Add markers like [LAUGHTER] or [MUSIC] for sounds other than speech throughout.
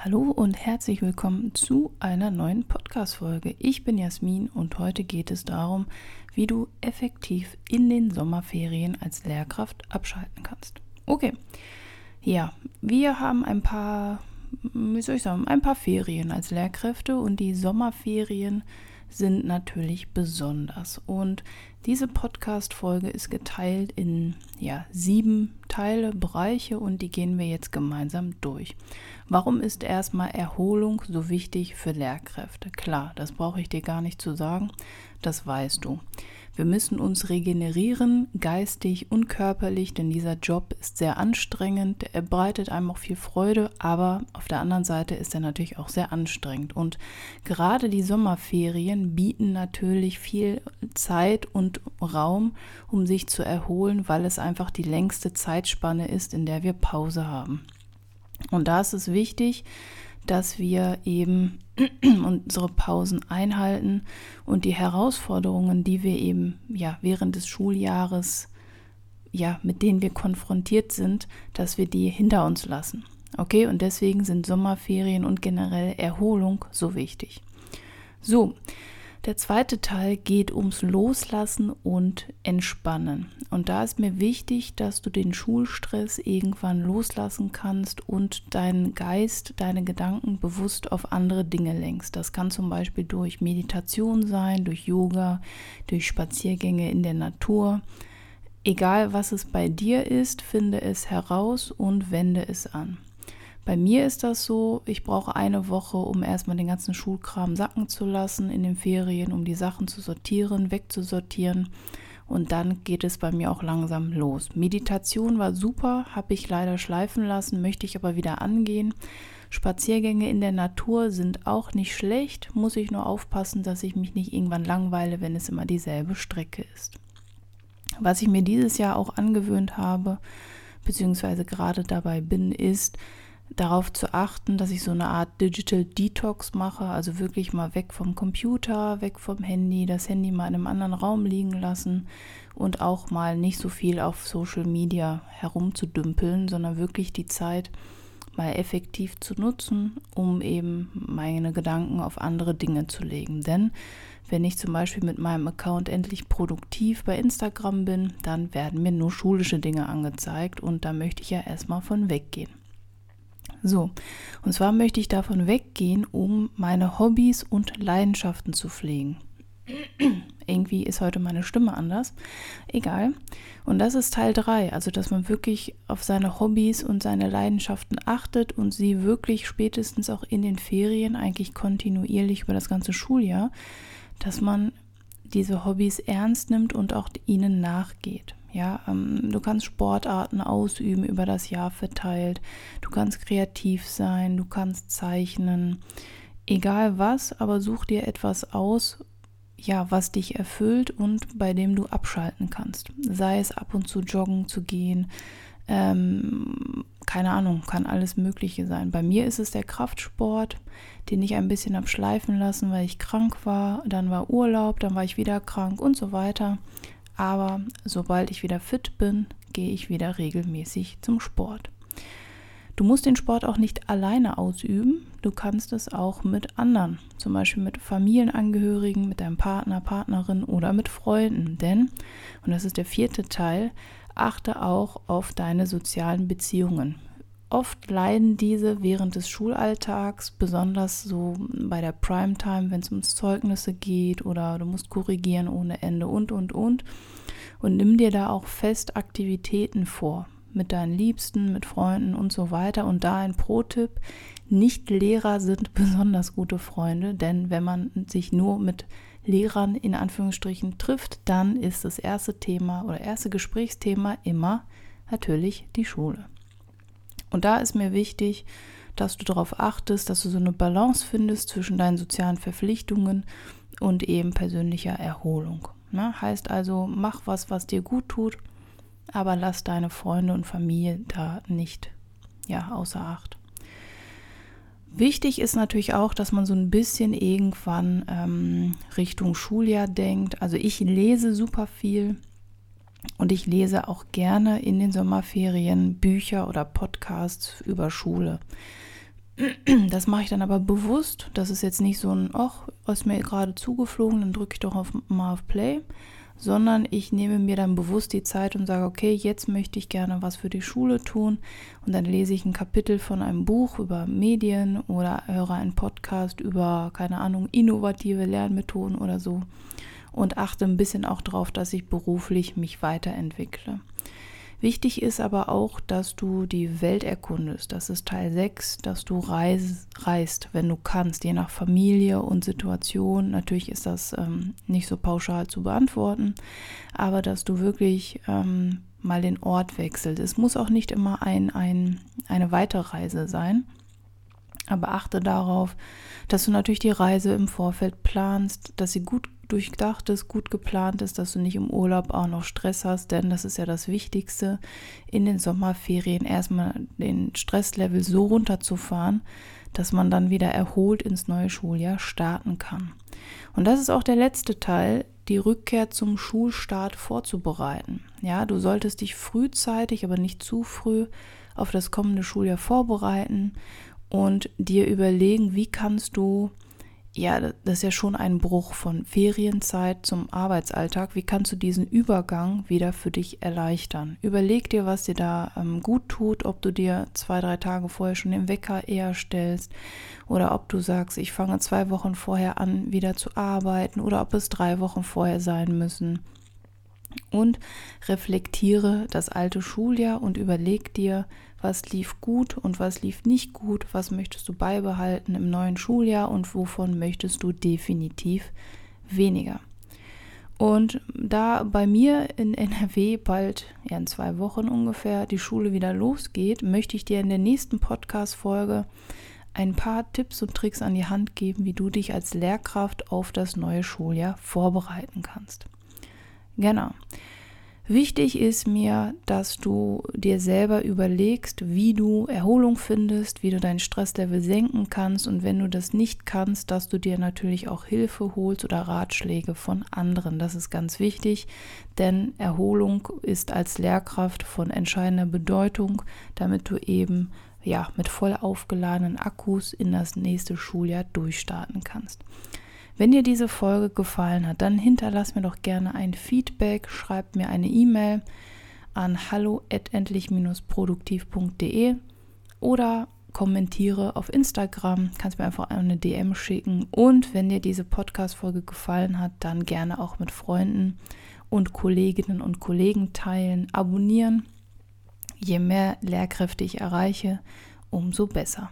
Hallo und herzlich willkommen zu einer neuen Podcast-Folge. Ich bin Jasmin und heute geht es darum, wie du effektiv in den Sommerferien als Lehrkraft abschalten kannst. Okay, ja, wir haben ein paar, wie soll ich sagen, ein paar Ferien als Lehrkräfte und die Sommerferien sind natürlich besonders. Und diese Podcast-Folge ist geteilt in ja, sieben Teile, Bereiche und die gehen wir jetzt gemeinsam durch. Warum ist erstmal Erholung so wichtig für Lehrkräfte? Klar, das brauche ich dir gar nicht zu sagen, das weißt du. Wir müssen uns regenerieren, geistig und körperlich, denn dieser Job ist sehr anstrengend. Er bereitet einem auch viel Freude, aber auf der anderen Seite ist er natürlich auch sehr anstrengend. Und gerade die Sommerferien bieten natürlich viel Zeit und Raum, um sich zu erholen, weil es einfach die längste Zeitspanne ist, in der wir Pause haben. Und da ist es wichtig, dass wir eben [CLEARS THROAT] unsere Pausen einhalten und die Herausforderungen, die wir eben ja während des Schuljahres ja mit denen wir konfrontiert sind, dass wir die hinter uns lassen. Okay, und deswegen sind Sommerferien und generell Erholung so wichtig. So, der zweite Teil geht ums Loslassen und Entspannen. Und da ist mir wichtig, dass du den Schulstress irgendwann loslassen kannst und deinen Geist, deine Gedanken bewusst auf andere Dinge lenkst. Das kann zum Beispiel durch Meditation sein, durch Yoga, durch Spaziergänge in der Natur. Egal was es bei dir ist, finde es heraus und wende es an. Bei mir ist das so, ich brauche eine Woche, um erstmal den ganzen Schulkram sacken zu lassen in den Ferien, um die Sachen zu sortieren, wegzusortieren. Und dann geht es bei mir auch langsam los. Meditation war super, habe ich leider schleifen lassen, möchte ich aber wieder angehen. Spaziergänge in der Natur sind auch nicht schlecht, muss ich nur aufpassen, dass ich mich nicht irgendwann langweile, wenn es immer dieselbe Strecke ist. Was ich mir dieses Jahr auch angewöhnt habe, beziehungsweise gerade dabei bin, ist, darauf zu achten, dass ich so eine Art Digital Detox mache, also wirklich mal weg vom Computer, weg vom Handy, das Handy mal in einem anderen Raum liegen lassen und auch mal nicht so viel auf Social Media herumzudümpeln, sondern wirklich die Zeit mal effektiv zu nutzen, um eben meine Gedanken auf andere Dinge zu legen. Denn wenn ich zum Beispiel mit meinem Account endlich produktiv bei Instagram bin, dann werden mir nur schulische Dinge angezeigt und da möchte ich ja erstmal von weggehen. So, und zwar möchte ich davon weggehen, um meine Hobbys und Leidenschaften zu pflegen. [CLEARS THROAT] Irgendwie ist heute meine Stimme anders. Egal. Und das ist Teil 3, also dass man wirklich auf seine Hobbys und seine Leidenschaften achtet und sie wirklich spätestens auch in den Ferien, eigentlich kontinuierlich über das ganze Schuljahr, dass man diese Hobbys ernst nimmt und auch ihnen nachgeht. Ja, ähm, du kannst Sportarten ausüben über das Jahr verteilt. Du kannst kreativ sein, du kannst zeichnen. Egal was, aber such dir etwas aus, ja, was dich erfüllt und bei dem du abschalten kannst. Sei es ab und zu joggen zu gehen, ähm, keine Ahnung, kann alles Mögliche sein. Bei mir ist es der Kraftsport, den ich ein bisschen abschleifen lassen, weil ich krank war. Dann war Urlaub, dann war ich wieder krank und so weiter. Aber sobald ich wieder fit bin, gehe ich wieder regelmäßig zum Sport. Du musst den Sport auch nicht alleine ausüben. Du kannst es auch mit anderen, zum Beispiel mit Familienangehörigen, mit deinem Partner, Partnerin oder mit Freunden. Denn, und das ist der vierte Teil, achte auch auf deine sozialen Beziehungen. Oft leiden diese während des Schulalltags, besonders so bei der Primetime, wenn es ums Zeugnisse geht oder du musst korrigieren ohne Ende und, und, und. Und nimm dir da auch fest Aktivitäten vor mit deinen Liebsten, mit Freunden und so weiter. Und da ein Pro-Tipp, Nicht-Lehrer sind [LAUGHS] besonders gute Freunde, denn wenn man sich nur mit Lehrern in Anführungsstrichen trifft, dann ist das erste Thema oder erste Gesprächsthema immer natürlich die Schule. Und da ist mir wichtig, dass du darauf achtest, dass du so eine Balance findest zwischen deinen sozialen Verpflichtungen und eben persönlicher Erholung. Ne? Heißt also, mach was, was dir gut tut, aber lass deine Freunde und Familie da nicht ja, außer Acht. Wichtig ist natürlich auch, dass man so ein bisschen irgendwann ähm, Richtung Schuljahr denkt. Also ich lese super viel und ich lese auch gerne in den Sommerferien Bücher oder Podcasts über Schule. Das mache ich dann aber bewusst. Das ist jetzt nicht so ein, ach, was mir gerade zugeflogen, dann drücke ich doch auf, mal auf Play, sondern ich nehme mir dann bewusst die Zeit und sage, okay, jetzt möchte ich gerne was für die Schule tun und dann lese ich ein Kapitel von einem Buch über Medien oder höre einen Podcast über, keine Ahnung, innovative Lernmethoden oder so und achte ein bisschen auch darauf, dass ich beruflich mich weiterentwickle. Wichtig ist aber auch, dass du die Welt erkundest. Das ist Teil 6, dass du reis, reist, wenn du kannst, je nach Familie und Situation. Natürlich ist das ähm, nicht so pauschal zu beantworten, aber dass du wirklich ähm, mal den Ort wechselst. Es muss auch nicht immer ein, ein, eine Weiterreise sein. Aber achte darauf, dass du natürlich die Reise im Vorfeld planst, dass sie gut durchdacht ist, gut geplant ist, dass du nicht im Urlaub auch noch Stress hast, denn das ist ja das Wichtigste, in den Sommerferien erstmal den Stresslevel so runterzufahren, dass man dann wieder erholt ins neue Schuljahr starten kann. Und das ist auch der letzte Teil, die Rückkehr zum Schulstart vorzubereiten. Ja, du solltest dich frühzeitig, aber nicht zu früh auf das kommende Schuljahr vorbereiten und dir überlegen, wie kannst du ja, das ist ja schon ein Bruch von Ferienzeit zum Arbeitsalltag. Wie kannst du diesen Übergang wieder für dich erleichtern? Überleg dir, was dir da ähm, gut tut, ob du dir zwei, drei Tage vorher schon den Wecker eher stellst oder ob du sagst, ich fange zwei Wochen vorher an, wieder zu arbeiten oder ob es drei Wochen vorher sein müssen. Und reflektiere das alte Schuljahr und überleg dir, was lief gut und was lief nicht gut, was möchtest du beibehalten im neuen Schuljahr und wovon möchtest du definitiv weniger. Und da bei mir in [LAUGHS] NRW bald, ja in zwei Wochen ungefähr, die Schule wieder losgeht, möchte ich dir in der nächsten Podcast-Folge ein paar Tipps und Tricks an die Hand geben, wie du dich als Lehrkraft auf das neue Schuljahr vorbereiten kannst. Genau. Wichtig ist mir, dass du dir selber überlegst, wie du Erholung findest, wie du dein Stresslevel senken kannst und wenn du das nicht kannst, dass du dir natürlich auch Hilfe holst oder Ratschläge von anderen. Das ist ganz wichtig, denn Erholung ist als Lehrkraft von entscheidender Bedeutung, damit du eben ja mit voll aufgeladenen Akkus in das nächste Schuljahr durchstarten kannst. Wenn dir diese Folge gefallen hat, dann hinterlass mir doch gerne ein Feedback, schreib mir eine E-Mail an hallo@endlich-produktiv.de oder kommentiere auf Instagram, kannst mir einfach eine DM schicken und wenn dir diese Podcast Folge gefallen hat, dann gerne auch mit Freunden und Kolleginnen und Kollegen teilen, abonnieren. Je mehr Lehrkräfte ich erreiche, umso besser.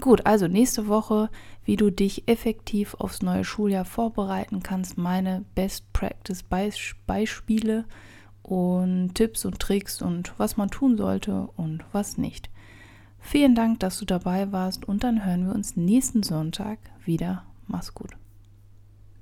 Gut, also nächste Woche, wie du dich effektiv aufs neue Schuljahr vorbereiten kannst, meine Best Practice Beispiele und Tipps und Tricks und was man tun sollte und was nicht. Vielen Dank, dass du dabei warst und dann hören wir uns nächsten Sonntag wieder. Mach's gut.